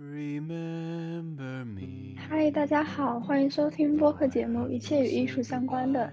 Remember me 嗨，大家好，欢迎收听播客节目《一切与艺术相关的》。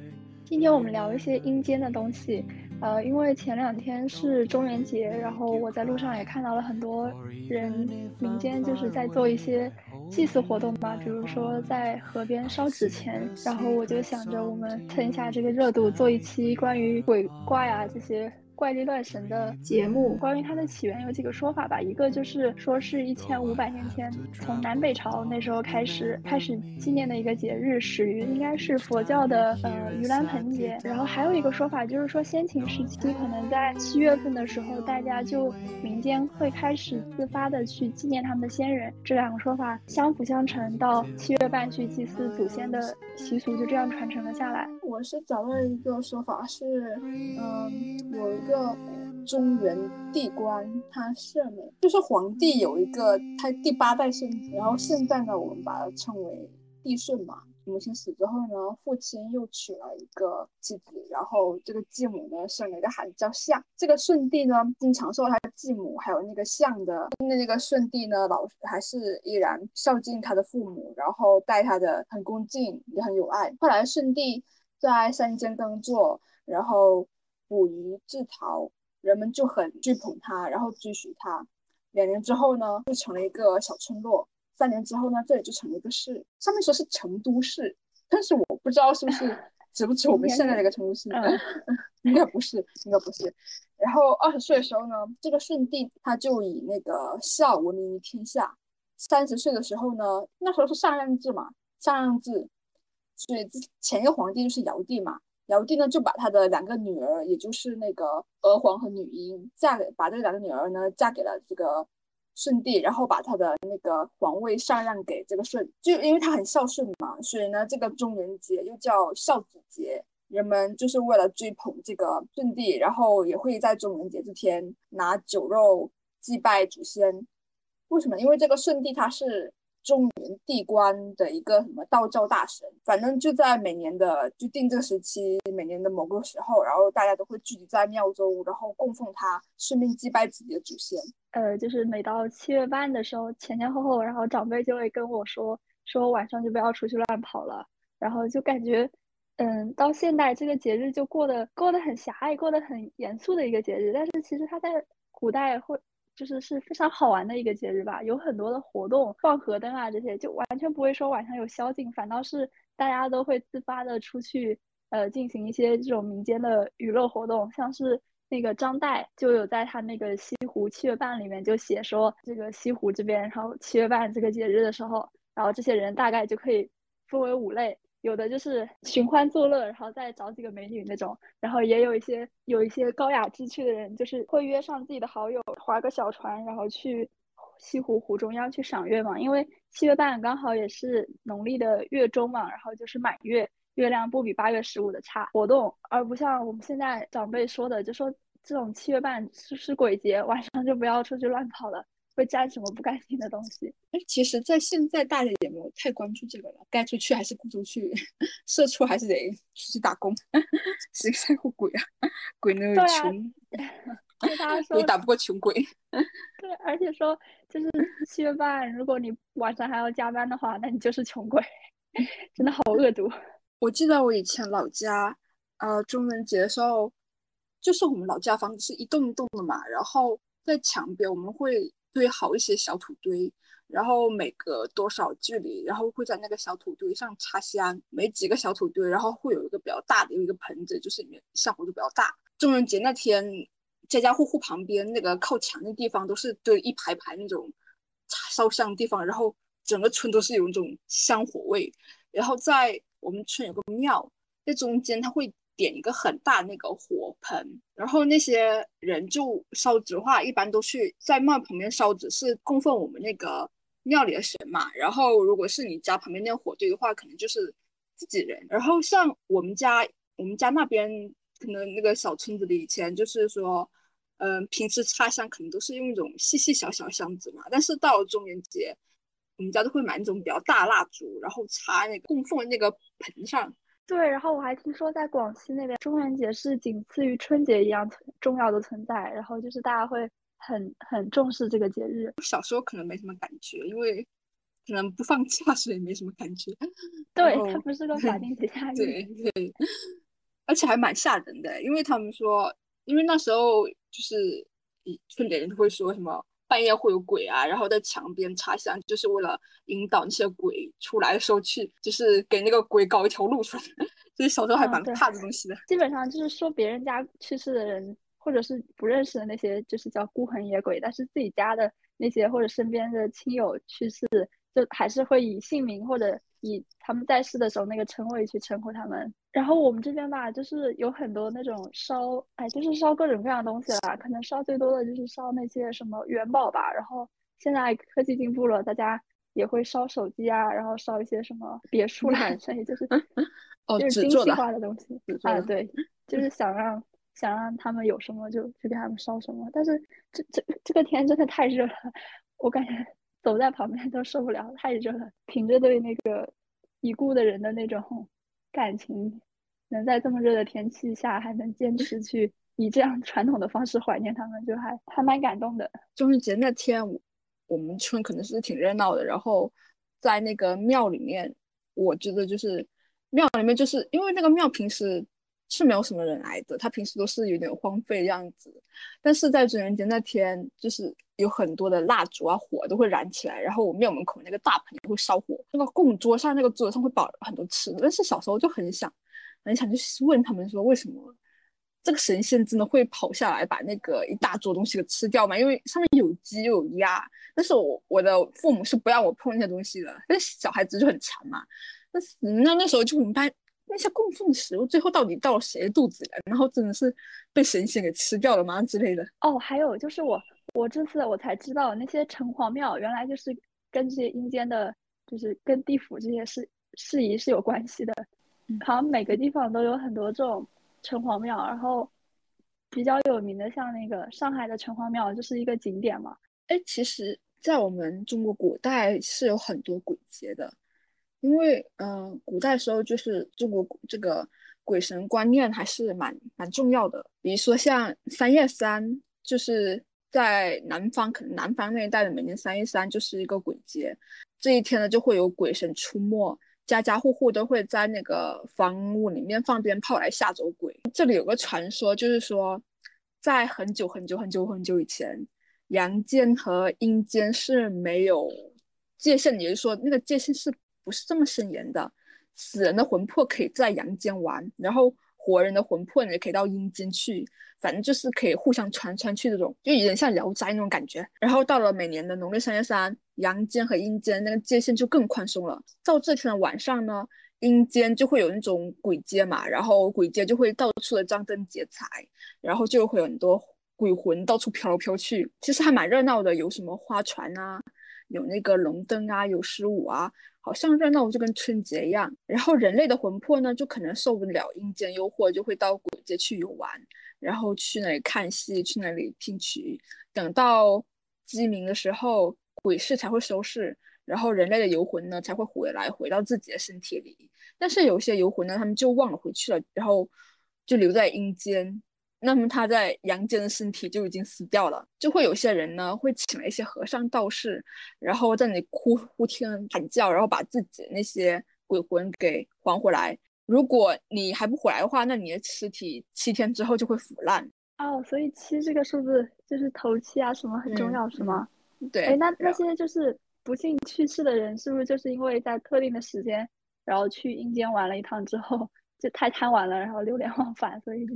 今天我们聊一些阴间的东西。呃，因为前两天是中元节，然后我在路上也看到了很多人民间就是在做一些祭祀活动吧，比如说在河边烧纸钱。然后我就想着，我们蹭一下这个热度，做一期关于鬼怪啊这些。怪力乱神的节目，关于它的起源有几个说法吧。一个就是说是一千五百年前，从南北朝那时候开始开始纪念的一个节日，始于应该是佛教的呃盂兰盆节。然后还有一个说法就是说，先秦时期可能在七月份的时候，大家就民间会开始自发的去纪念他们的先人。这两个说法相辅相成，到七月半去祭祀祖先的习俗就这样传承了下来。我是找到一个说法是，嗯，有。一一个中原帝官，他是美，就是皇帝有一个他第八代孙子，然后现在呢，我们把它称为帝舜嘛。母亲死之后呢，父亲又娶了一个妻子，然后这个继母呢生了一个孩子叫象。这个舜帝呢，经常受他继母还有那个象的，那那个舜帝呢，老还是依然孝敬他的父母，然后待他的很恭敬，也很有爱。后来舜帝在山间耕作，然后。捕鱼制陶，人们就很追捧他，然后追随他。两年之后呢，就成了一个小村落。三年之后呢，这里就成了一个市。上面说是成都市，但是我不知道是不是 指不指我们现在这个成都市？应该不是，应该不是。然后二十岁的时候呢，这个舜帝他就以那个孝闻名于天下。三十岁的时候呢，那时候是禅让制嘛，禅让制，所以前一个皇帝就是尧帝嘛。尧帝呢，就把他的两个女儿，也就是那个娥皇和女英，嫁给把这两个女儿呢嫁给了这个舜帝，然后把他的那个皇位禅让给这个舜，就因为他很孝顺嘛，所以呢，这个中元节又叫孝子节。人们就是为了追捧这个舜帝，然后也会在中元节这天拿酒肉祭拜祖先。为什么？因为这个舜帝他是。中原地官的一个什么道教大神，反正就在每年的就定这个时期，每年的某个时候，然后大家都会聚集在庙中，然后供奉他，顺便祭拜自己的祖先。呃，就是每到七月半的时候，前前后后，然后长辈就会跟我说，说晚上就不要出去乱跑了。然后就感觉，嗯，到现代这个节日就过得过得很狭隘，过得很严肃的一个节日。但是其实它在古代会。就是是非常好玩的一个节日吧，有很多的活动，放河灯啊这些，就完全不会说晚上有宵禁，反倒是大家都会自发的出去，呃，进行一些这种民间的娱乐活动，像是那个张岱就有在他那个西湖七月半里面就写说，这个西湖这边，然后七月半这个节日的时候，然后这些人大概就可以分为五类。有的就是寻欢作乐，然后再找几个美女那种，然后也有一些有一些高雅之趣的人，就是会约上自己的好友，划个小船，然后去西湖湖中央去赏月嘛。因为七月半刚好也是农历的月中嘛，然后就是满月，月亮不比八月十五的差。活动而不像我们现在长辈说的，就说这种七月半是是鬼节，晚上就不要出去乱跑了。会沾什么不干净的东西？哎，其实，在现在大家也没有太关注这个了，该出去还是不出去，社畜还是得出去打工，谁在乎鬼啊？鬼那么穷，鬼打不过穷鬼。对，而且说就是七月半，如果你晚上还要加班的话，那你就是穷鬼，真的好恶毒。我记得我以前老家，呃，中元节的时候，就是我们老家房子是一栋一栋的嘛，然后在墙边我们会。堆好一些小土堆，然后每隔多少距离，然后会在那个小土堆上插香。每几个小土堆，然后会有一个比较大的有一个盆子，就是里面效果就比较大。中元节那天，家家户户旁边那个靠墙的地方都是堆一排排那种烧香的地方，然后整个村都是有那种香火味。然后在我们村有个庙，在中间它会。点一个很大那个火盆，然后那些人就烧纸的话，一般都去在庙旁边烧纸，是供奉我们那个庙里的神嘛。然后如果是你家旁边那个火堆的话，可能就是自己人。然后像我们家，我们家那边可能那个小村子里以前就是说，嗯，平时插香可能都是用那种细细小小箱子嘛。但是到了中元节，我们家都会买那种比较大蜡烛，然后插那个供奉那个盆上。对，然后我还听说在广西那边，中元节是仅次于春节一样重要的存在。然后就是大家会很很重视这个节日。小时候可能没什么感觉，因为可能不放假，所以没什么感觉。对，它不是个 法定节假日。对对，而且还蛮吓人的，因为他们说，因为那时候就是村里人都会说什么。半夜会有鬼啊，然后在墙边插香，就是为了引导那些鬼出来的时候去，就是给那个鬼搞一条路出来。所以小时候还蛮怕这东西的。基本上就是说别人家去世的人，或者是不认识的那些，就是叫孤魂野鬼。但是自己家的那些或者身边的亲友去世，就还是会以姓名或者。以他们在世的时候那个称谓去称呼他们，然后我们这边吧，就是有很多那种烧，哎，就是烧各种各样的东西啦。可能烧最多的就是烧那些什么元宝吧。然后现在科技进步了，大家也会烧手机啊，然后烧一些什么别墅啦，所以就是 就是精细化的东西啊。对，就是想让想让他们有什么就就给他们烧什么。但是这这这个天真的太热了，我感觉。走在旁边都受不了，太热了。凭着对那个已故的人的那种感情，能在这么热的天气下还能坚持去以这样传统的方式怀念他们，就还还蛮感动的。中秋节那天，我们村可能是挺热闹的。然后在那个庙里面，我觉得就是庙里面，就是因为那个庙平时。是没有什么人来的，他平时都是有点荒废的样子。但是在中元节那天，就是有很多的蜡烛啊，火都会燃起来，然后我庙门口那个大盆也会烧火，那个供桌上那个桌子上会摆很多吃的。但是小时候就很想，很想去问他们说，为什么这个神仙真的会跑下来把那个一大桌东西给吃掉吗？因为上面有鸡又有鸭，但是我我的父母是不让我碰那些东西的，但是小孩子就很馋嘛。那那那时候就明白。那些供奉的食物最后到底到了谁的肚子里？然后真的是被神仙给吃掉了吗之类的？哦，还有就是我我这次我才知道，那些城隍庙原来就是跟这些阴间的，就是跟地府这些事事宜是有关系的。好像每个地方都有很多这种城隍庙，然后比较有名的像那个上海的城隍庙就是一个景点嘛。哎，其实，在我们中国古代是有很多鬼节的。因为，嗯，古代时候就是中国这个鬼神观念还是蛮蛮重要的。比如说像三月三，就是在南方，可能南方那一带的每年三月三就是一个鬼节。这一天呢，就会有鬼神出没，家家户户都会在那个房屋里面放鞭炮来吓走鬼。这里有个传说，就是说，在很久很久很久很久以前，阳间和阴间是没有界限，也就是说，那个界限是。不是这么森严的，死人的魂魄可以在阳间玩，然后活人的魂魄也可以到阴间去，反正就是可以互相传传去这种，就有点像聊斋那种感觉。然后到了每年的农历三月三，阳间和阴间那个界限就更宽松了。到这天的晚上呢，阴间就会有那种鬼街嘛，然后鬼街就会到处的张灯结彩，然后就会有很多鬼魂到处飘来飘去，其实还蛮热闹的，有什么花船啊，有那个龙灯啊，有十五啊。好像热闹就跟春节一样，然后人类的魂魄呢，就可能受不了阴间诱惑，就会到鬼街去游玩，然后去那里看戏，去那里听曲。等到鸡鸣的时候，鬼市才会收市，然后人类的游魂呢才会回来，回到自己的身体里。但是有些游魂呢，他们就忘了回去了，然后就留在阴间。那么他在阳间的身体就已经死掉了，就会有些人呢会请来一些和尚道士，然后在那里哭哭天喊叫，然后把自己那些鬼魂给还回来。如果你还不回来的话，那你的尸体七天之后就会腐烂。哦，所以七这个数字就是头七啊什么很重要是吗？对。哎，那那些就是不幸去世的人，是不是就是因为在特定的时间，然后去阴间玩了一趟之后？就太贪玩了，然后流连忘返，所以就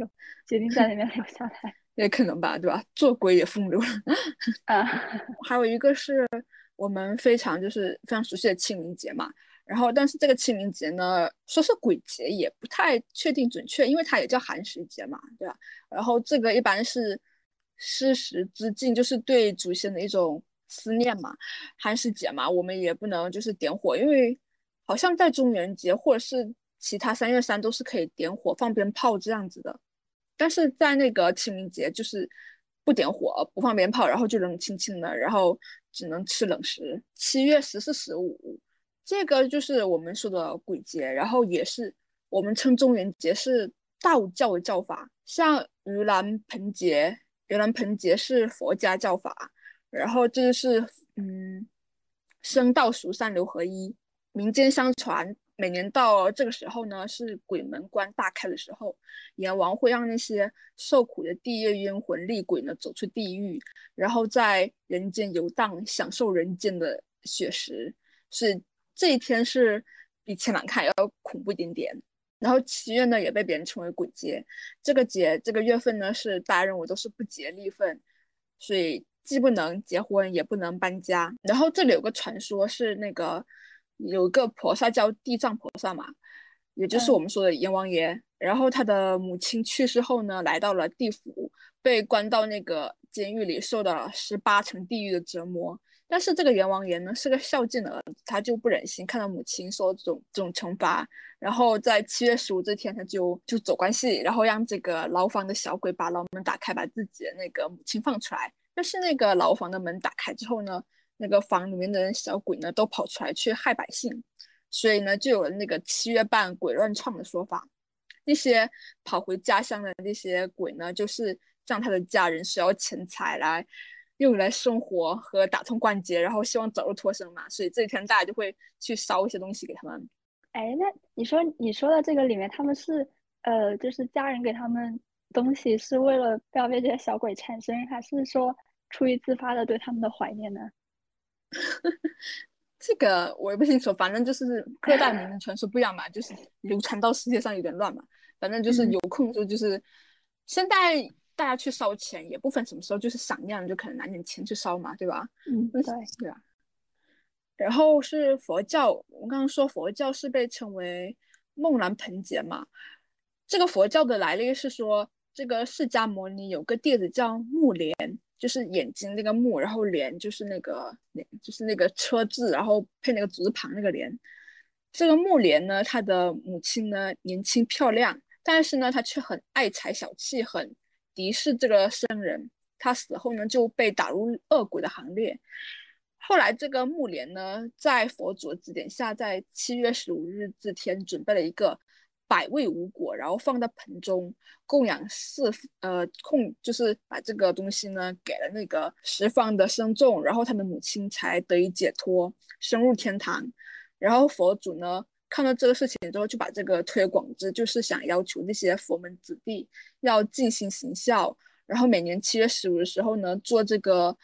决定在那边留下来。也可能吧，对吧？做鬼也风流了。啊，还有一个是我们非常就是非常熟悉的清明节嘛。然后，但是这个清明节呢，说是鬼节也不太确定准确，因为它也叫寒食节嘛，对吧？然后这个一般是施食之敬，就是对祖先的一种思念嘛。寒食节嘛，我们也不能就是点火，因为好像在中元节或者是。其他三月三都是可以点火放鞭炮这样子的，但是在那个清明节就是不点火不放鞭炮，然后就冷清清的，然后只能吃冷食。七月十四、十五，这个就是我们说的鬼节，然后也是我们称中元节是道教的叫法，像盂兰盆节、盂兰盆节是佛家教法，然后这就是嗯，生道熟三流合一。民间相传，每年到这个时候呢，是鬼门关大开的时候，阎王会让那些受苦的地狱冤魂厉鬼呢走出地狱，然后在人间游荡，享受人间的血食。是这一天是比前两看要恐怖一点点。然后七月呢，也被别人称为鬼节。这个节这个月份呢，是大家认为都是不吉利份，所以既不能结婚，也不能搬家。然后这里有个传说，是那个有一个菩萨叫地藏菩萨嘛，也就是我们说的阎王爷。然后他的母亲去世后呢，来到了地府，被关到那个监狱里，受到了十八层地狱的折磨。但是这个阎王爷呢是个孝敬的儿子，他就不忍心看到母亲受这种这种惩罚，然后在七月十五这天，他就就走关系，然后让这个牢房的小鬼把牢门打开，把自己的那个母亲放出来。但是那个牢房的门打开之后呢，那个房里面的小鬼呢都跑出来去害百姓，所以呢就有了那个七月半鬼乱唱的说法。那些跑回家乡的那些鬼呢，就是让他的家人需要钱财来。用来生活和打通关节，然后希望早日脱生嘛，所以这一天大家就会去烧一些东西给他们。哎，那你说你说的这个里面，他们是呃，就是家人给他们东西是为了不要被这些小鬼缠身，还是说出于自发的对他们的怀念呢？这个我也不清楚，反正就是各大民间传说不一样嘛，就是流传到世界上有点乱嘛。反正就是有空的时候，就是现在。大家去烧钱也不分什么时候，就是想念就可能拿点钱去烧嘛，对吧？嗯，对对啊。然后是佛教，我刚刚说佛教是被称为梦兰盆节嘛。这个佛教的来历是说，这个释迦牟尼有个弟子叫目连，就是眼睛那个目，然后连就是那个连，就是那个车字，然后配那个竹字旁那个连。这个目莲呢，他的母亲呢年轻漂亮，但是呢他却很爱财小气，很。敌视这个僧人，他死后呢就被打入恶鬼的行列。后来这个木莲呢，在佛祖的指点下，在七月十五日这天准备了一个百味无果，然后放在盆中供养四呃供，就是把这个东西呢给了那个十方的僧众，然后他的母亲才得以解脱，升入天堂。然后佛祖呢。看到这个事情之后，就把这个推广之，就是想要求那些佛门子弟要尽心行孝，然后每年七月十五的时候呢，做这个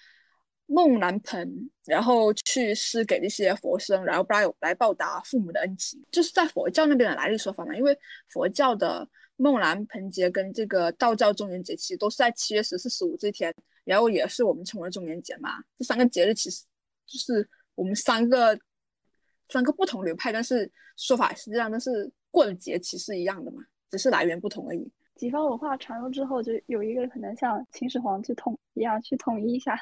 梦兰盆，然后去施给那些佛生，然后不来来报答父母的恩情，就是在佛教那边的来历说法嘛。因为佛教的梦兰盆节跟这个道教中元节其实都是在七月十四、十五这天，然后也是我们称为中元节嘛。这三个节日其实就是我们三个。三个不同流派，但是说法是这样，但是过的节其实是一样的嘛，只是来源不同而已。几方文化传入之后，就有一个可能像秦始皇去统一样，去统一一下，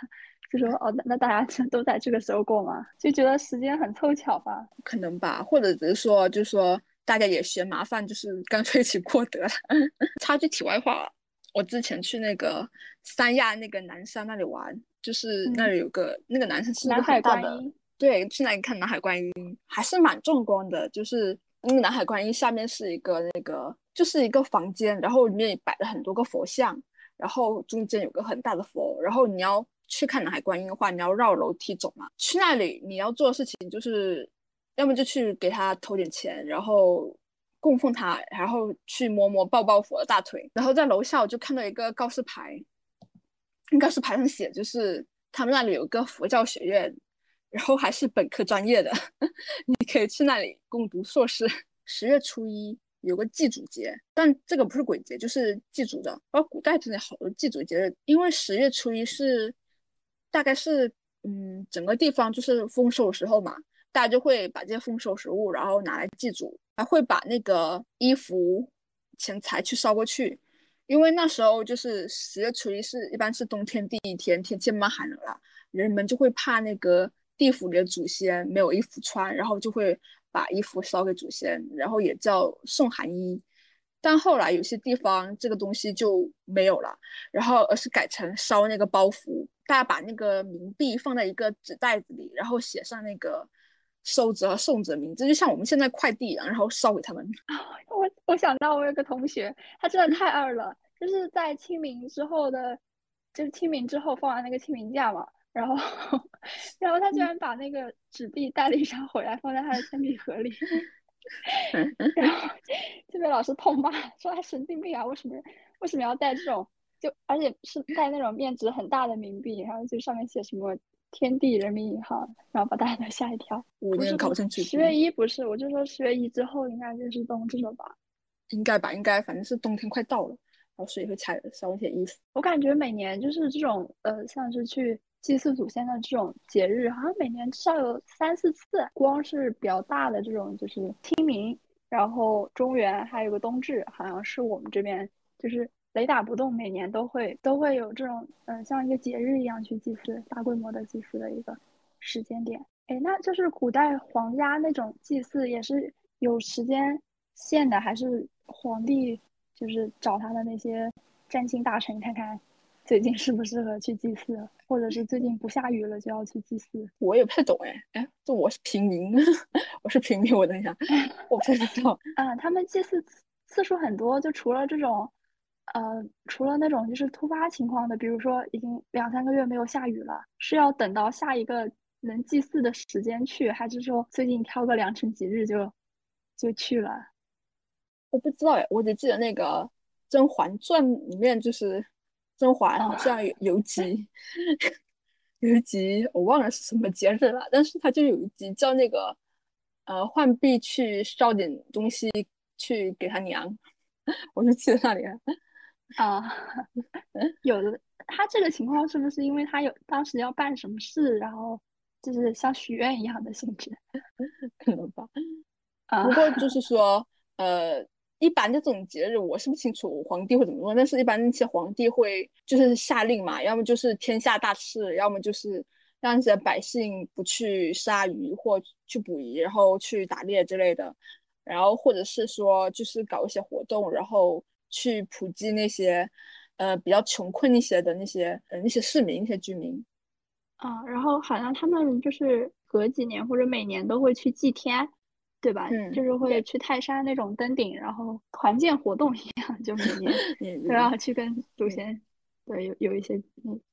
就说哦，那大家都在这个时候过嘛，就觉得时间很凑巧吧？可能吧，或者只是说，就是说大家也嫌麻烦，就是干脆一起过得了。插句题外话，我之前去那个三亚那个南山那里玩，就是那里有个那个南山是个很大的。对，去那里看南海观音还是蛮壮观的。就是那个南海观音下面是一个那个，就是一个房间，然后里面摆了很多个佛像，然后中间有个很大的佛。然后你要去看南海观音的话，你要绕楼梯走嘛。去那里你要做的事情就是，要么就去给他投点钱，然后供奉他，然后去摸摸抱抱佛的大腿。然后在楼下我就看到一个告示牌，告示牌上写就是他们那里有个佛教学院。然后还是本科专业的，你可以去那里攻读硕士。十月初一有个祭祖节，但这个不是鬼节，就是祭祖的。然后古代真的好多祭祖节日，因为十月初一是大概是嗯整个地方就是丰收的时候嘛，大家就会把这些丰收食物然后拿来祭祖，还会把那个衣服、钱财去烧过去，因为那时候就是十月初一是一般是冬天第一天，天气蛮寒冷了，人们就会怕那个。地府里的祖先没有衣服穿，然后就会把衣服烧给祖先，然后也叫送寒衣。但后来有些地方这个东西就没有了，然后而是改成烧那个包袱。大家把那个冥币放在一个纸袋子里，然后写上那个收者和送者名字，就像我们现在快递一样，然后烧给他们。我我想到我有个同学，他真的太二了，就是在清明之后的就是清明之后放完那个清明假嘛，然后 然后他居然把那个纸币带了一张回来，放在他的铅笔盒里，然后就被老师痛骂，说他神经病啊，为什么为什么要带这种？就而且是带那种面值很大的冥币，然后就上面写什么天地人民银行，然后把大家都吓一跳。我不是考不上去。十月一不是，我就说十月一之后应该就是冬至了吧？应该吧，应该反正是冬天快到了，然后所以会才烧一些衣服。我感觉每年就是这种呃，像是去祭祀祖先的这种节日，好像每年至少有三四次。光是比较大的这种就是清明，然后中元，还有个冬至，好像是我们这边就是雷打不动，每年都会都会有这种嗯，像一个节日一样去祭祀，大规模的祭祀的一个时间点。哎，那就是古代皇家那种祭祀也是有时间限的，还是？皇帝就是找他的那些占星大臣，看看最近适不适合去祭祀，或者是最近不下雨了就要去祭祀。我也不太懂哎，哎，这 我是平民，我是平民，我等一下，我不太知道。嗯，他们祭祀次数很多，就除了这种，呃，除了那种就是突发情况的，比如说已经两三个月没有下雨了，是要等到下一个能祭祀的时间去，还是说最近挑个良辰吉日就就去了？我不知道哎，我只记得那个《甄嬛传》里面就是甄嬛好像有有集，有一集 我忘了是什么节日了，但是他就有一集叫那个呃浣碧去烧点东西去给他娘，我就记得那里啊，有的他这个情况是不是因为他有当时要办什么事，然后就是像许愿一样的性质，可能吧。不过就是说呃。一般这种节日，我是不清楚皇帝会怎么做，但是一般那些皇帝会就是下令嘛，要么就是天下大事，要么就是让这些百姓不去杀鱼或去捕鱼，然后去打猎之类的，然后或者是说就是搞一些活动，然后去普及那些呃比较穷困一些的那些呃那些市民、那些居民啊，然后好像他们就是隔几年或者每年都会去祭天。对吧？嗯，就是会去泰山那种登顶，然后团建活动一样，就每年 都要去跟祖先，对，有有一些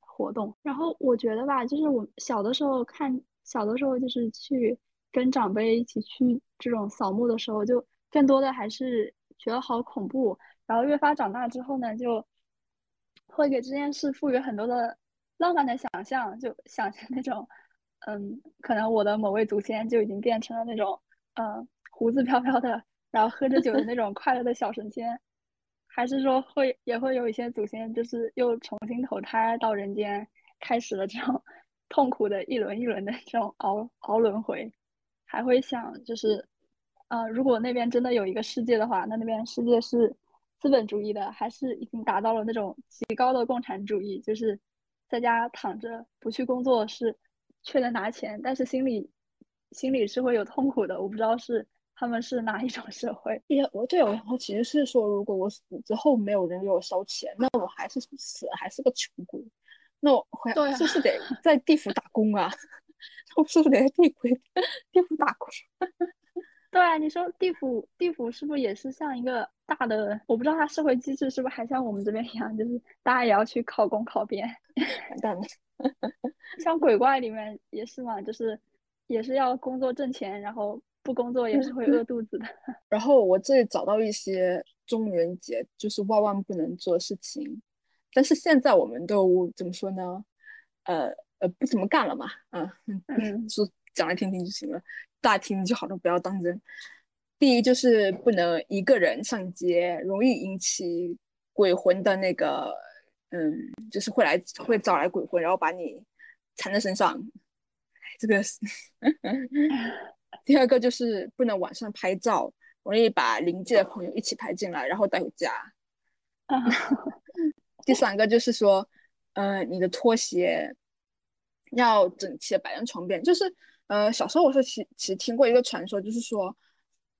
活动。然后我觉得吧，就是我小的时候看，小的时候就是去跟长辈一起去这种扫墓的时候，就更多的还是觉得好恐怖。然后越发长大之后呢，就会给这件事赋予很多的浪漫的想象，就想象那种，嗯，可能我的某位祖先就已经变成了那种。嗯，胡子飘飘的，然后喝着酒的那种快乐的小神仙，还是说会也会有一些祖先，就是又重新投胎到人间，开始了这种 痛苦的一轮一轮的这种熬熬轮回，还会想就是，呃，如果那边真的有一个世界的话，那那边世界是资本主义的，还是已经达到了那种极高的共产主义，就是在家躺着不去工作是却能拿钱，但是心里。心里是会有痛苦的，我不知道是他们是哪一种社会。也我对我我其实是说，如果我死之后没有人给我烧钱，那我还是死还是个穷鬼，那我是不是得在地府打工啊？我是不是得在地府地府打工？对啊，你说地府地府是不是也是像一个大的？我不知道它社会机制是不是还像我们这边一样，就是大家也要去考公考编？完蛋了，像鬼怪里面也是嘛，就是。也是要工作挣钱，然后不工作也是会饿 肚子的。然后我这里找到一些中元节就是万万不能做的事情，但是现在我们都怎么说呢？呃呃，不怎么干了嘛。嗯嗯，说讲来听听就行了，大家听就好了，不要当真。第一就是不能一个人上街，容易引起鬼魂的那个，嗯，就是会来会招来鬼魂，然后把你缠在身上。这个是 第二个，就是不能晚上拍照，容易把邻居的朋友一起拍进来，然后带回家。第三个就是说，呃，你的拖鞋要整齐的摆在床边。就是，呃，小时候我是其其实听过一个传说，就是说，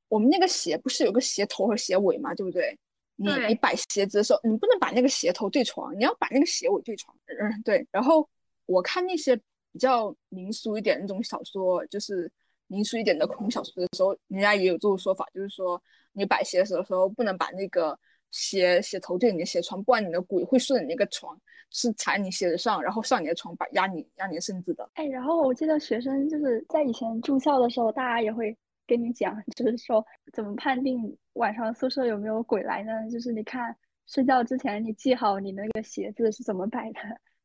我们那个鞋不是有个鞋头和鞋尾嘛，对不对？你你摆鞋子的时候，你不能把那个鞋头对床，你要把那个鞋尾对床。嗯，对。然后我看那些。比较民俗一点那种小说，就是民俗一点的恐怖小说的时候，人家也有这种说法，就是说你摆鞋子的时候不能把那个鞋鞋头对你的鞋床，不然你的鬼会顺着你那个床，是踩你鞋子上，然后上你的床，把压你压你的身子的。哎，然后我记得学生就是在以前住校的时候，大家也会跟你讲，就是说怎么判定晚上宿舍有没有鬼来呢？就是你看睡觉之前你记好你那个鞋子是怎么摆的，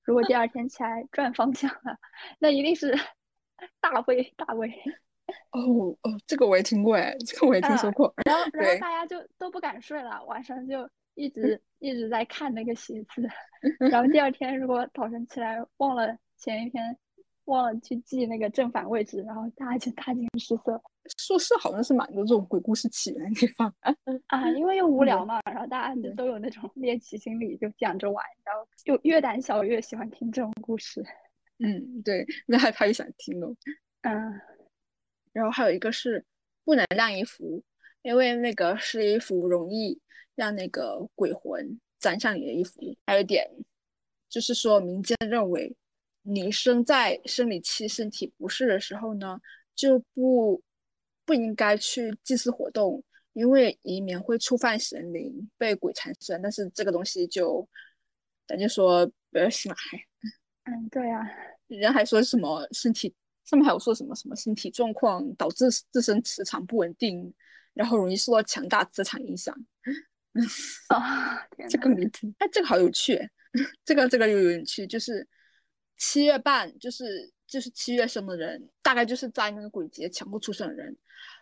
如果第二天起来转方向了，那一定是 大威大威。哦哦，这个我也听过哎，这个我也听说过。然后然后大家就都不敢睡了，晚上就一直一直在看那个鞋子。然后第二天如果早晨起来忘了前一天忘了去记那个正反位置，然后大家就大惊失色。宿舍好像是蛮多这种鬼故事起源的地方 啊，因为又无聊嘛，然后大家都有那种猎奇心理，就讲着玩，然后就越胆小越喜欢听这种故事。嗯，对，越害怕越想听哦。嗯。然后还有一个是不能晾衣服，因为那个湿衣服容易让那个鬼魂沾上你的衣服。还有一点就是说，民间认为女生在生理期身体不适的时候呢，就不不应该去祭祀活动，因为以免会触犯神灵，被鬼缠身。但是这个东西就咱就说不要信了。嗯，对呀，人还说什么身体。上面还有说什么什么身体状况导致自身磁场不稳定，然后容易受到强大磁场影响。啊，这个名字！哎，这个好有趣，这个这个又有趣，就是七月半，就是就是七月生的人，大概就是在那个鬼节全部出生的人，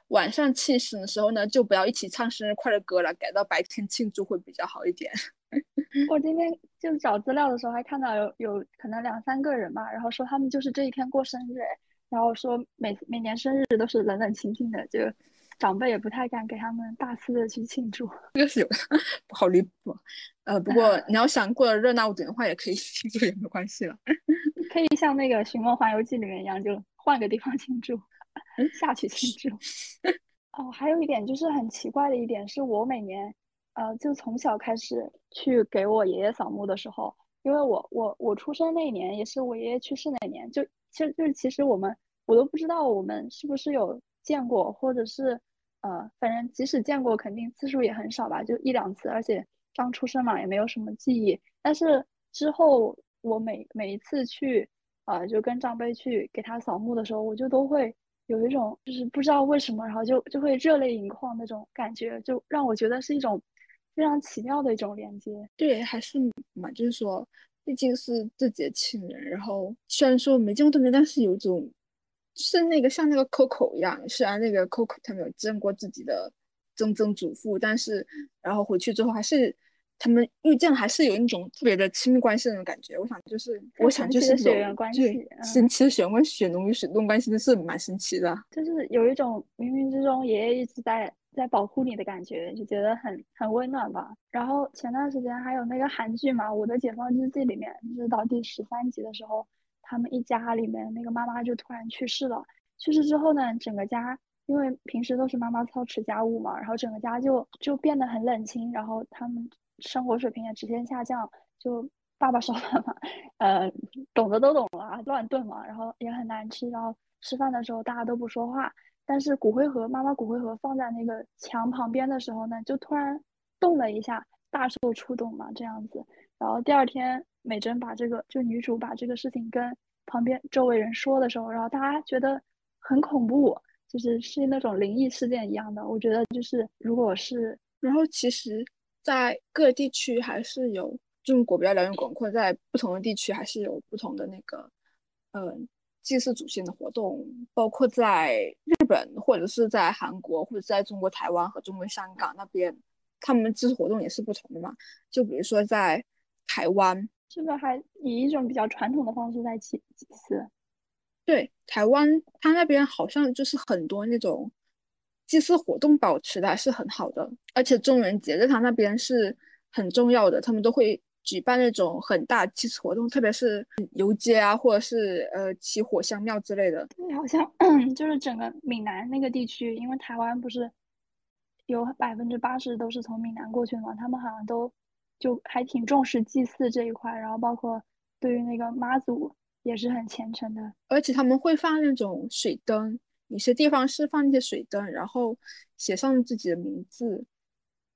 晚上庆生的时候呢，就不要一起唱生日快乐歌了，改到白天庆祝会比较好一点。我今天就找资料的时候还看到有有可能两三个人嘛，然后说他们就是这一天过生日，然后说每每年生日都是冷冷清清的，就长辈也不太敢给他们大肆的去庆祝。这个是有好离谱，呃，不过 你要想过热闹点的话，也可以庆祝也没关系了。可以像那个《寻梦环游记》里面一样，就换个地方庆祝，下去庆祝。哦，还有一点就是很奇怪的一点，是我每年呃就从小开始去给我爷爷扫墓的时候，因为我我我出生那一年也是我爷爷去世那年，就。其实就是其实我们我都不知道我们是不是有见过，或者是呃，反正即使见过，肯定次数也很少吧，就一两次，而且刚出生嘛，也没有什么记忆。但是之后我每每一次去呃，就跟长辈去给他扫墓的时候，我就都会有一种就是不知道为什么，然后就就会热泪盈眶那种感觉，就让我觉得是一种非常奇妙的一种连接。对，还是嘛，就是说。毕竟是自己的亲人，然后虽然说没见过对面，但是有一种是那个像那个 Coco 一样，虽然那个 Coco 他没有见过自己的曾曾祖父，但是然后回去之后还是他们遇见，还是有一种特别的亲密关系那种感觉。我想就是，我想就是血缘关系，神奇的血缘关系，血浓于水这种关系真是蛮神奇的。就是有一种冥冥之中爷爷一直在。在保护你的感觉，就觉得很很温暖吧。然后前段时间还有那个韩剧嘛，《我的解放日记》里面，就是到第十三集的时候，他们一家里面那个妈妈就突然去世了。去世之后呢，整个家因为平时都是妈妈操持家务嘛，然后整个家就就变得很冷清，然后他们生活水平也直线下降。就爸爸 烧饭嘛，呃，懂的都懂了，乱炖嘛，然后也很难吃。然后吃饭的时候大家都不说话。但是骨灰盒，妈妈骨灰盒放在那个墙旁边的时候呢，就突然动了一下，大受触动嘛，这样子。然后第二天，美珍把这个，就女主把这个事情跟旁边周围人说的时候，然后大家觉得很恐怖，就是是那种灵异事件一样的。我觉得就是，如果是，然后其实，在各地区还是有中国比较辽远广阔，在不同的地区还是有不同的那个，嗯。祭祀祖先的活动，包括在日本，或者是在韩国，或者在中国台湾和中国香港那边，他们祭祀活动也是不同的嘛。就比如说在台湾，是不是还以一种比较传统的方式在祭祭祀？对，台湾他那边好像就是很多那种祭祀活动保持的还是很好的，而且中元节在他那边是很重要的，他们都会。举办那种很大祭祀活动，特别是游街啊，或者是呃起火香庙之类的。对，好像 就是整个闽南那个地区，因为台湾不是有百分之八十都是从闽南过去的嘛，他们好像都就还挺重视祭祀这一块，然后包括对于那个妈祖也是很虔诚的，而且他们会放那种水灯，有些地方是放一些水灯，然后写上自己的名字。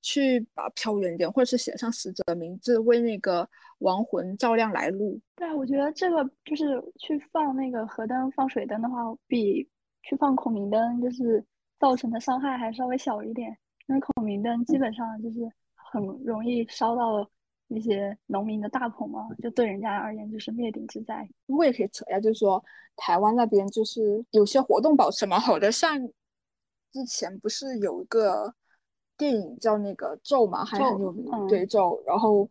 去把飘远点，或者是写上死者的名字，为那个亡魂照亮来路。对，我觉得这个就是去放那个河灯、放水灯的话，比去放孔明灯就是造成的伤害还稍微小一点。因为孔明灯基本上就是很容易烧到那些农民的大棚嘛，就对人家而言就是灭顶之灾。我也可以扯一下，就是说台湾那边就是有些活动保持蛮好的，像之前不是有一个。电影叫那个咒嘛，还很有名，对咒。然后，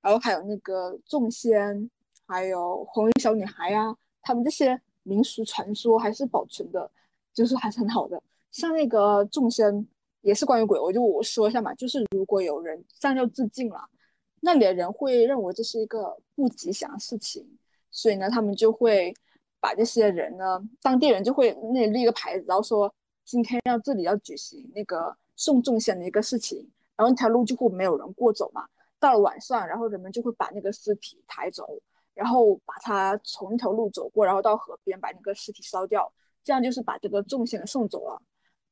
然后还有那个众仙，还有红衣小女孩呀，他们这些民俗传说还是保存的，就是还是很好的。像那个众仙也是关于鬼，我就我说一下嘛，就是如果有人上吊自尽了，那里的人会认为这是一个不吉祥的事情，所以呢，他们就会把这些人呢，当地人就会那里立个牌子，然后说今天要这里要举行那个。送众仙的一个事情，然后那条路就会没有人过走嘛。到了晚上，然后人们就会把那个尸体抬走，然后把它从那条路走过，然后到河边把那个尸体烧掉，这样就是把这个众仙送走了。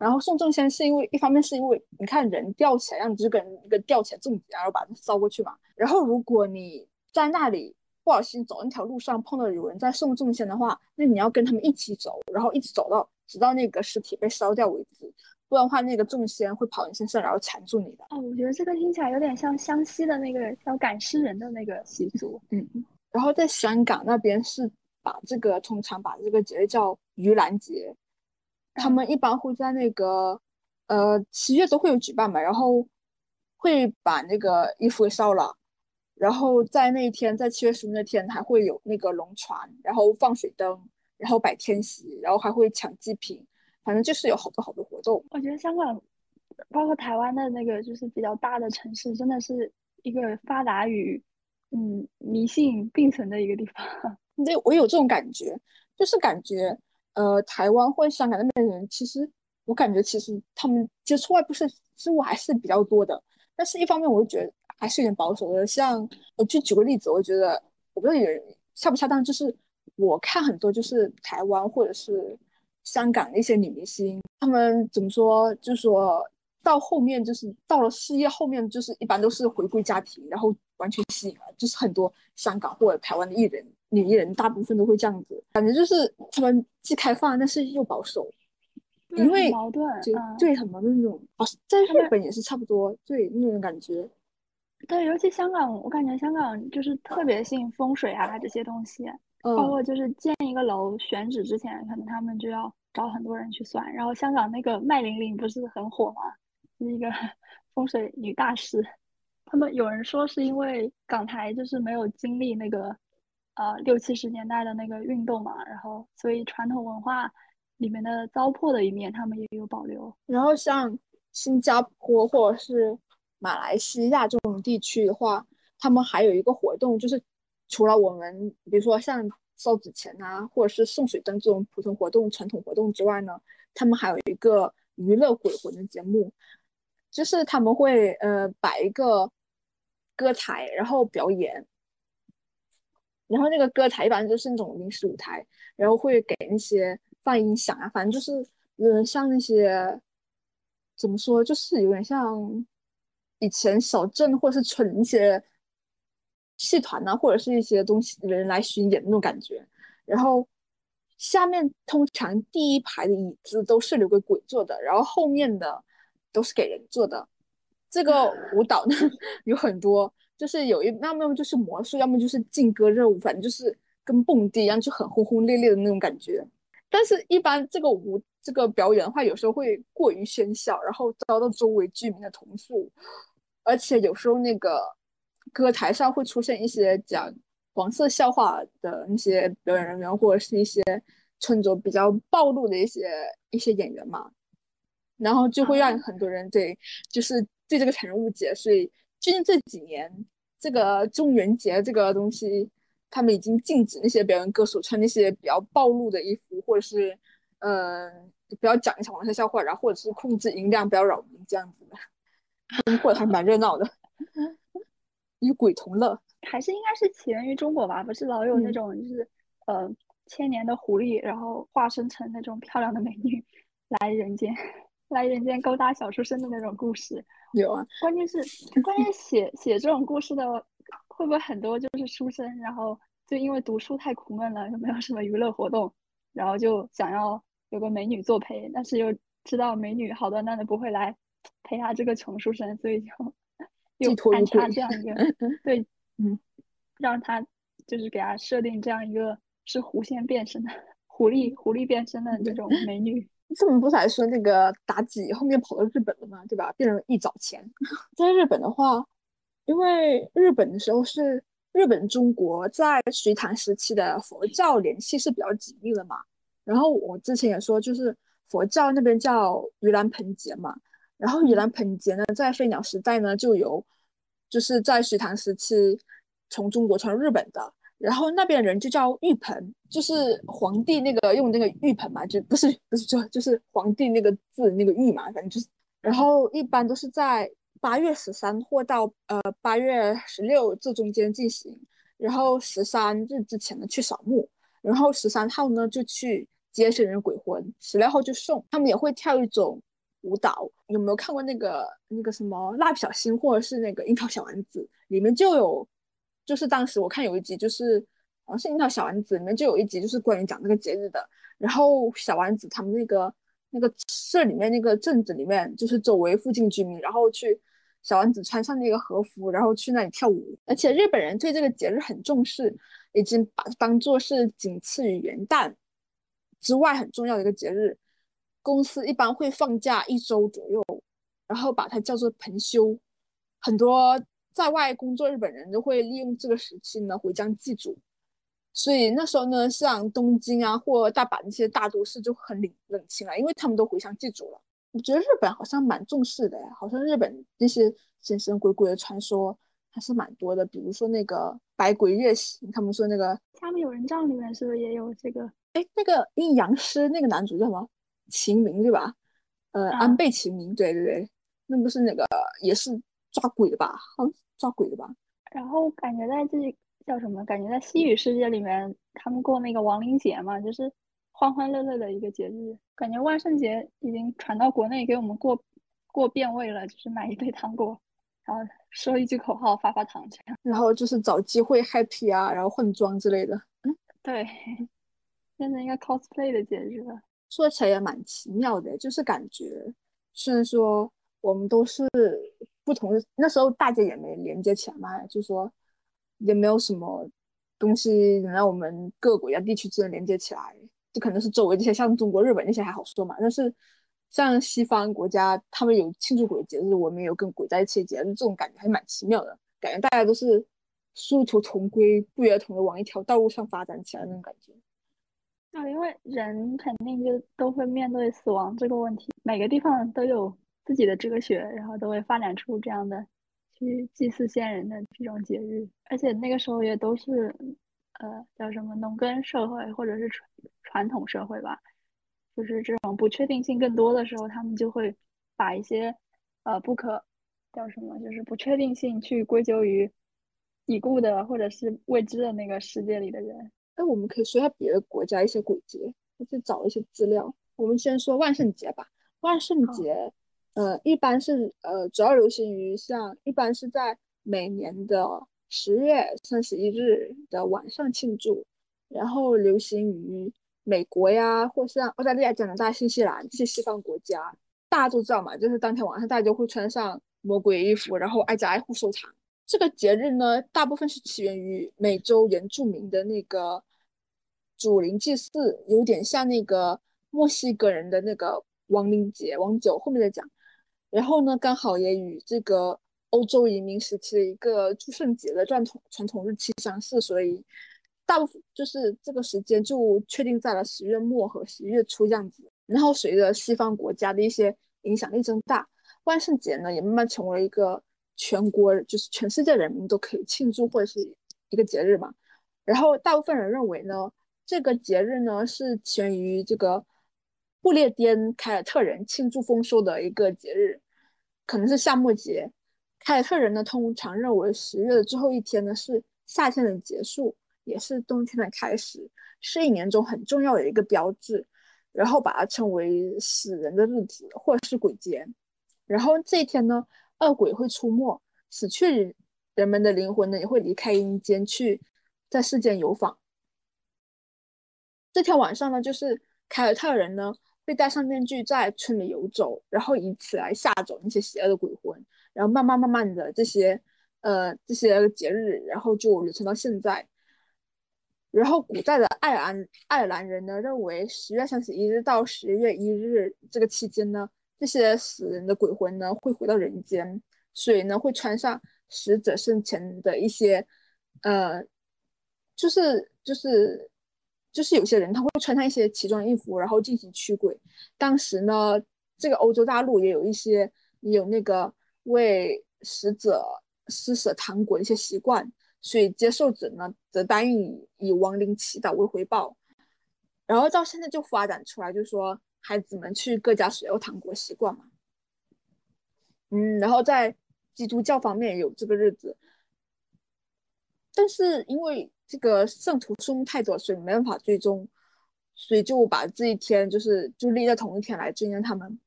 然后送众仙是因为一方面是因为你看人吊起来，让你就跟一个吊起来粽子，然后把它烧过去嘛。然后如果你在那里不小心走那条路上碰到有人在送众仙的话，那你要跟他们一起走，然后一直走到直到那个尸体被烧掉为止。不然的话，那个众仙会跑你身上，然后缠住你的。哦，我觉得这个听起来有点像湘西的那个叫赶尸人的那个习俗。嗯，然后在香港那边是把这个通常把这个节日叫盂兰节，他们一般会在那个呃七月都会有举办嘛，然后会把那个衣服给烧了，然后在那一天，在七月十五那天还会有那个龙船，然后放水灯，然后摆天席，然后还会抢祭品。反正就是有好多好多活动。我觉得香港，包括台湾的那个，就是比较大的城市，真的是一个发达与嗯迷信并存的一个地方。对，我有这种感觉，就是感觉呃，台湾或者香港那边的人，其实我感觉其实他们接触外部事事物还是比较多的。但是一方面，我就觉得还是有点保守的。像我就举个例子，我觉得我不知道有人恰不恰当，就是我看很多就是台湾或者是。香港的一些女明星，她们怎么说？就是说到后面，就是到了事业后面，就是一般都是回归家庭，然后完全吸引了，就是很多香港或者台湾的艺人、女艺人，大部分都会这样子。感觉就是他们既开放，但是又保守，因为矛盾，就对很矛盾那种。哦，在日本也是差不多，对那种感觉。对，尤其香港，我感觉香港就是特别信风水啊这些东西。包括就是建一个楼选址之前，可能他们就要找很多人去算。然后香港那个麦玲玲不是很火吗？是一个 风水女大师。他们有人说是因为港台就是没有经历那个呃六七十年代的那个运动嘛，然后所以传统文化里面的糟粕的一面他们也有保留。然后像新加坡或者是马来西亚这种地区的话，他们还有一个活动就是。除了我们，比如说像烧纸钱啊，或者是送水灯这种普通活动、传统活动之外呢，他们还有一个娱乐鬼魂的节目，就是他们会呃摆一个歌台，然后表演，然后那个歌台一般就是那种临时舞台，然后会给那些放音响啊，反正就是有点像那些怎么说，就是有点像以前小镇或者是村一些。戏团呐，或者是一些东西人来巡演那种感觉，然后下面通常第一排的椅子都是留给鬼坐的，然后后面的都是给人做的。这个舞蹈呢 有很多，就是有一要么就是魔术，要么就是劲歌热舞，反正就是跟蹦迪一样，就很轰轰烈烈的那种感觉。但是，一般这个舞这个表演的话，有时候会过于喧嚣，然后遭到周围居民的投诉，而且有时候那个。歌台上会出现一些讲黄色笑话的那些表演人员，或者是一些穿着比较暴露的一些一些演员嘛，然后就会让很多人对，就是对这个产生误解。所以最近这几年，这个中元节这个东西，他们已经禁止那些表演歌手穿那些比较暴露的衣服，或者是嗯，不要讲一些黄色笑话，然后或者是控制音量，不要扰民这样子的，过得还蛮热闹的。与鬼同乐，还是应该是起源于中国吧？不是老有那种就是，呃，千年的狐狸，然后化身成那种漂亮的美女 来人间。来人间勾搭小书生的那种故事。有啊，关键是关键写写这种故事的会不会很多就是书生，然后就因为读书太苦闷了，又没有什么娱乐活动，然后就想要有个美女作陪，但是又知道美女好端端的不会来陪他这个穷书生，所以就又安插这样一个 对，嗯，让他就是给他设定这样一个是狐仙变身的 狐狸狐狸变身的这种 美女。这么不是还说那个妲己后面跑到日本了吗？对吧？变成一早前，在日本的话，因为日本的时候是日本中国在隋唐时期的佛教联系是比较紧密的嘛。然后我之前也说，就是佛教那边叫盂兰盆节嘛。然后盂兰盆节呢，在飞鸟时代呢，就由就是在隋唐时期从中国传入日本的。然后那边人就叫浴盆，就是皇帝那个用那个浴盆嘛，就不是不是就就是皇帝那个字那个浴嘛，反正就是。然后一般都是在八月十三或到呃八月十六这中间进行，然后十三日之前呢去扫墓，然后十三号呢就去接生人鬼魂，十六号就送。他们也会跳一种舞蹈，有没有看过那个那个什么蜡笔小新或者是那个樱桃小丸子里面就有。就是当时我看有一集，就是好像是《樱桃小丸子》里面就有一集，就是关于讲这个节日的。然后小丸子他们那个那个社里面那个镇子里面，就是周围附近居民，然后去小丸子穿上那个和服，然后去那里跳舞。而且日本人对这个节日很重视，已经把当做是仅次于元旦之外很重要的一个节日。公司一般会放假一周左右，然后把它叫做盆休。很多。在外工作日本人就会利用这个时期呢回乡祭祖，所以那时候呢，像东京啊或大阪那些大都市就很冷冷清了，因为他们都回乡祭祖了。我觉得日本好像蛮重视的，好像日本那些神神鬼鬼的传说还是蛮多的，比如说那个百鬼夜行，他们说那个《他们有人帐》里面是不是也有这个？哎，那个阴阳师那个男主叫什么？秦明对吧？呃，安倍晴明，对对对，那不是那个也是。抓鬼的吧，好像抓鬼的吧。然后感觉在这叫什么？感觉在西语世界里面，他们过那个亡灵节嘛，就是欢欢乐乐的一个节日。感觉万圣节已经传到国内，给我们过过变味了，就是买一堆糖果，然后说一句口号，发发糖这样。然后就是找机会 happy 啊，然后混装之类的。嗯，对，变成一个 cosplay 的节日了。说起来也蛮奇妙的，就是感觉虽然说我们都是。不同的那时候，大家也没连接起来嘛，就说也没有什么东西能让我们各国家地区之间连接起来。这可能是周围这些像中国、日本那些还好说嘛，但是像西方国家，他们有庆祝鬼节日，我们有跟鬼在一起的节日，这种感觉还蛮奇妙的。感觉大家都是殊途同归，不约而同的往一条道路上发展起来那种感觉。啊，因为人肯定就都会面对死亡这个问题，每个地方都有。自己的哲学，然后都会发展出这样的去祭祀先人的这种节日，而且那个时候也都是，呃，叫什么农耕社会或者是传传统社会吧，就是这种不确定性更多的时候，他们就会把一些呃不可叫什么，就是不确定性去归咎于已故的或者是未知的那个世界里的人。那我们可以说一下别的国家一些鬼节，去找一些资料。我们先说万圣节吧，万圣节。呃，一般是呃，主要流行于像一般是在每年的十月三十一日的晚上庆祝，然后流行于美国呀，或像澳大利亚、加拿大、新西兰这些西方国家。大家都知道嘛，就是当天晚上大家就会穿上魔鬼衣服，然后挨家挨户收藏。这个节日呢，大部分是起源于美洲原住民的那个祖灵祭祀，有点像那个墨西哥人的那个亡灵节，亡酒后面再讲。然后呢，刚好也与这个欧洲移民时期的一个祝圣节的传统传统日期相似，所以大部分就是这个时间就确定在了十月末和十一月初样子。然后随着西方国家的一些影响力增大，万圣节呢也慢慢成为一个全国就是全世界人民都可以庆祝或者是一个节日嘛。然后大部分人认为呢，这个节日呢是起源于这个。不列颠凯尔特人庆祝丰收的一个节日，可能是夏末节。凯尔特人呢，通常认为十月的最后一天呢是夏天的结束，也是冬天的开始，是一年中很重要的一个标志。然后把它称为死人的日子或者是鬼节。然后这一天呢，恶鬼会出没，死去人们的灵魂呢也会离开阴间去在世间游访。这天晚上呢，就是凯尔特人呢会戴上面具在村里游走，然后以此来吓走那些邪恶的鬼魂。然后慢慢慢慢的这些呃这些节日，然后就流传到现在。然后古代的爱尔兰爱尔兰人呢认为十月三十一日到十月一日这个期间呢，这些死人的鬼魂呢会回到人间，所以呢会穿上死者生前的一些呃，就是就是就是有些人他会穿上一些奇装异服，然后进行驱鬼。当时呢，这个欧洲大陆也有一些有那个为死者施舍糖果的一些习惯。所以接受者呢，则答应以以亡灵祈祷为回报，然后到现在就发展出来，就说孩子们去各家水肉糖果习惯嘛。嗯，然后在基督教方面有这个日子，但是因为这个圣徒数目太多，所以没办法追踪，所以就把这一天就是就立在同一天来纪念他们。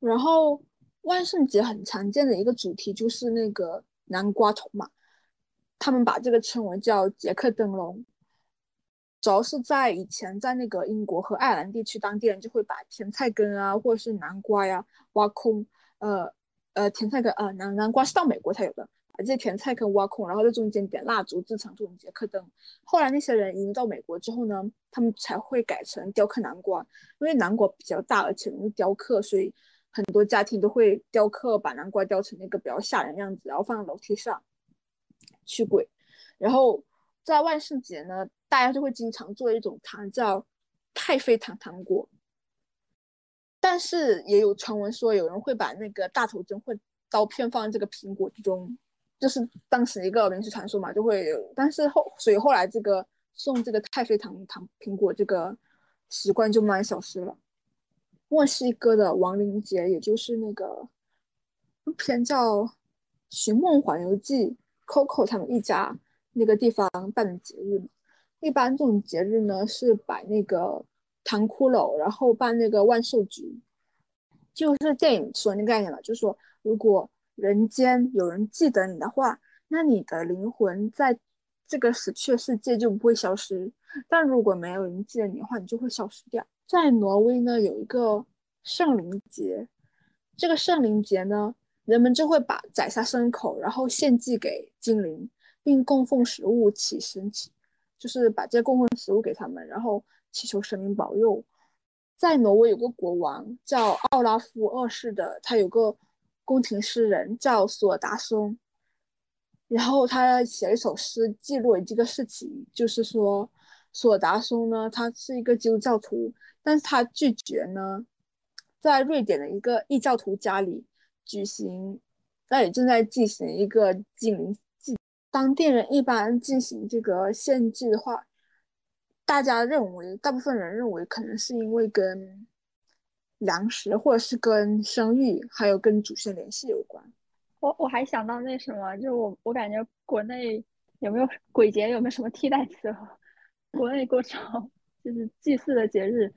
然后万圣节很常见的一个主题就是那个南瓜头嘛。他们把这个称为叫杰克灯笼，主要是在以前在那个英国和爱尔兰地区，当地人就会把甜菜根啊，或者是南瓜呀挖空，呃呃甜菜根啊南南瓜是到美国才有的，把这些甜菜根挖空，然后在中间点蜡烛制成这种杰克灯。后来那些人移民到美国之后呢，他们才会改成雕刻南瓜，因为南瓜比较大而且容易雕刻，所以很多家庭都会雕刻把南瓜雕成那个比较吓人样子，然后放在楼梯上。驱鬼，然后在万圣节呢，大家就会经常做一种糖叫太妃糖糖果，但是也有传闻说有人会把那个大头针或刀片放在这个苹果之中，就是当时一个民俗传说嘛，就会有。但是后所以后来这个送这个太妃糖糖苹果这个习惯就慢慢消失了。墨西哥的亡灵节，也就是那个片叫《寻梦环游记》。Coco 他们一家那个地方办的节日嘛，一般这种节日呢是摆那个糖骷髅，然后办那个万寿菊，就是电影说那个概念嘛，就是说如果人间有人记得你的话，那你的灵魂在这个死去的世界就不会消失；但如果没有人记得你的话，你就会消失掉。在挪威呢有一个圣灵节，这个圣灵节呢。人们就会把宰杀牲口，然后献祭给精灵，并供奉食物祈神祈，就是把这些供奉食物给他们，然后祈求神明保佑。在挪威有个国王叫奥拉夫二世的，他有个宫廷诗人叫索达松，然后他写了一首诗记录了这个事情，就是说索达松呢，他是一个基督教徒，但是他拒绝呢，在瑞典的一个异教徒家里。举行，那里正在进行一个精灵祭。当地人一般进行这个献祭的话，大家认为，大部分人认为，可能是因为跟粮食，或者是跟生育，还有跟祖先联系有关。我我还想到那什么，就是我我感觉国内有没有鬼节，有没有什么替代词？国内过朝就是祭祀的节日，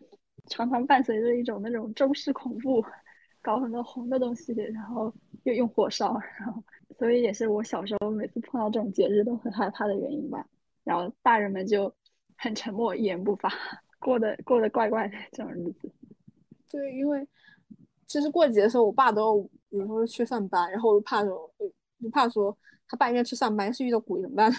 常常伴随着一种那种中式恐怖。搞很多红的东西，然后又用火烧，然后所以也是我小时候每次碰到这种节日都很害怕的原因吧。然后大人们就很沉默，一言不发，过得过得怪怪的这种日子。对，因为其实过节的时候，我爸都有时候去上班，然后我就怕说，就怕说他半夜去上班是遇到鬼怎么办？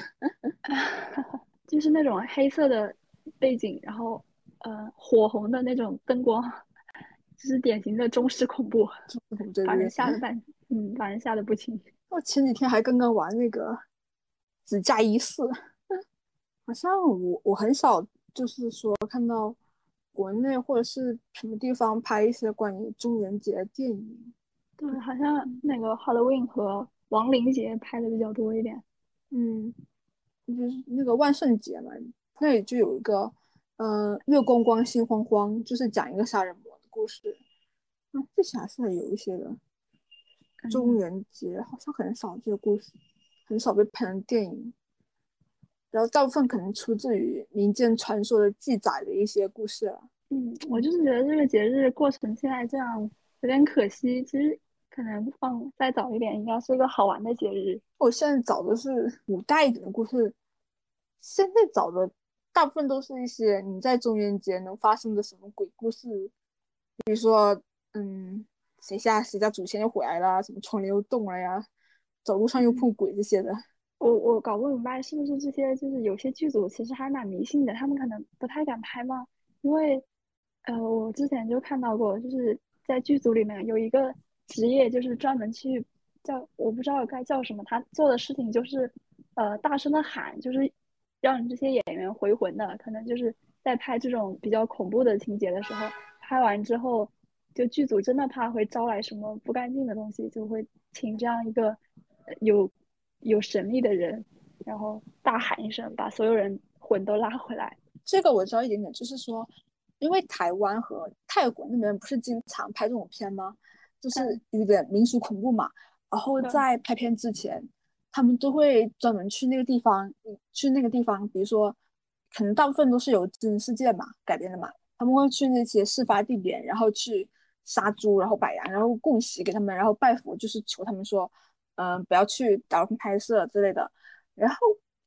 就是那种黑色的背景，然后呃火红的那种灯光。就是典型的中式恐怖，把人吓得 半，嗯，把人吓得不轻。我前几天还刚刚玩那个《子嫁衣四》，好像我我很少就是说看到国内或者是什么地方拍一些关于中元节的电影。对，好像那个 Halloween 和亡灵节拍的比较多一点。嗯，就是那个万圣节嘛，那里就有一个，呃，月光光心慌慌，就是讲一个杀人魔的。故事，嗯，这些还是有一些的。中元节好像很少这个故事，很少被拍成电影。然后大部分可能出自于民间传说的记载的一些故事了。嗯，我就是觉得这个节日过成现在这样有点可惜。其实可能放再早一点，应该是一个好玩的节日。我现在找的是古代一点的故事，现在找的大部分都是一些你在中元节能发生的什么鬼故事，比如说，嗯，谁家谁家祖先又回来了，什么窗帘又动了呀，走路上又碰鬼这些的。我我搞不明白是不是这些，就是有些剧组其实还蛮迷信的，他们可能不太敢拍吗？因为。呃，我之前就看到过，就是在剧组里面有一个职业，就是专门去叫我不知道该叫什么，他做的事情就是呃大声的喊，就是让这些演员回魂的。可能就是在拍这种比较恐怖的情节的时候，拍完之后，就剧组真的怕会招来什么不干净的东西，就会请这样一个有有神力的人，然后大喊一声，把所有人魂都拉回来。这个我知道一点点，就是说。因为台湾和泰国那边不是经常拍这种片吗？就是有点民俗恐怖嘛。然后在拍片之前，他们都会专门去那个地方，去那个地方，比如说，可能大部分都是由真实事件嘛改编的嘛。他们会去那些事发地点，然后去杀猪，然后摆羊，然后供席给他们，然后拜佛，就是求他们说，嗯，不要去打扰拍摄之类的。然后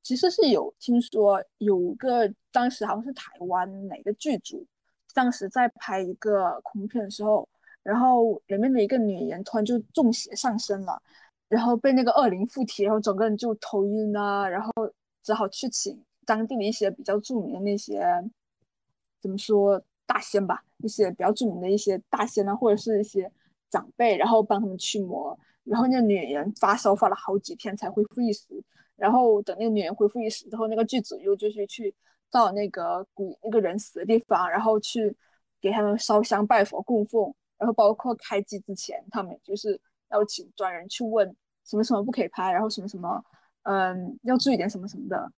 其实是有听说有个当时好像是台湾哪个剧组。当时在拍一个恐怖片的时候，然后里面的一个女演员突然就中邪上身了，然后被那个恶灵附体，然后整个人就头晕啊，然后只好去请当地的一些比较著名的那些怎么说大仙吧，一些比较著名的一些大仙啊，或者是一些长辈，然后帮他们驱魔，然后那个女人发烧发了好几天才恢复意识，然后等那个女人恢复意识之后，那个剧组又就是去。到那个古那个人死的地方，然后去给他们烧香拜佛供奉，然后包括开机之前，他们就是要请专人去问什么什么不可以拍，然后什么什么，嗯，要注意点什么什么的。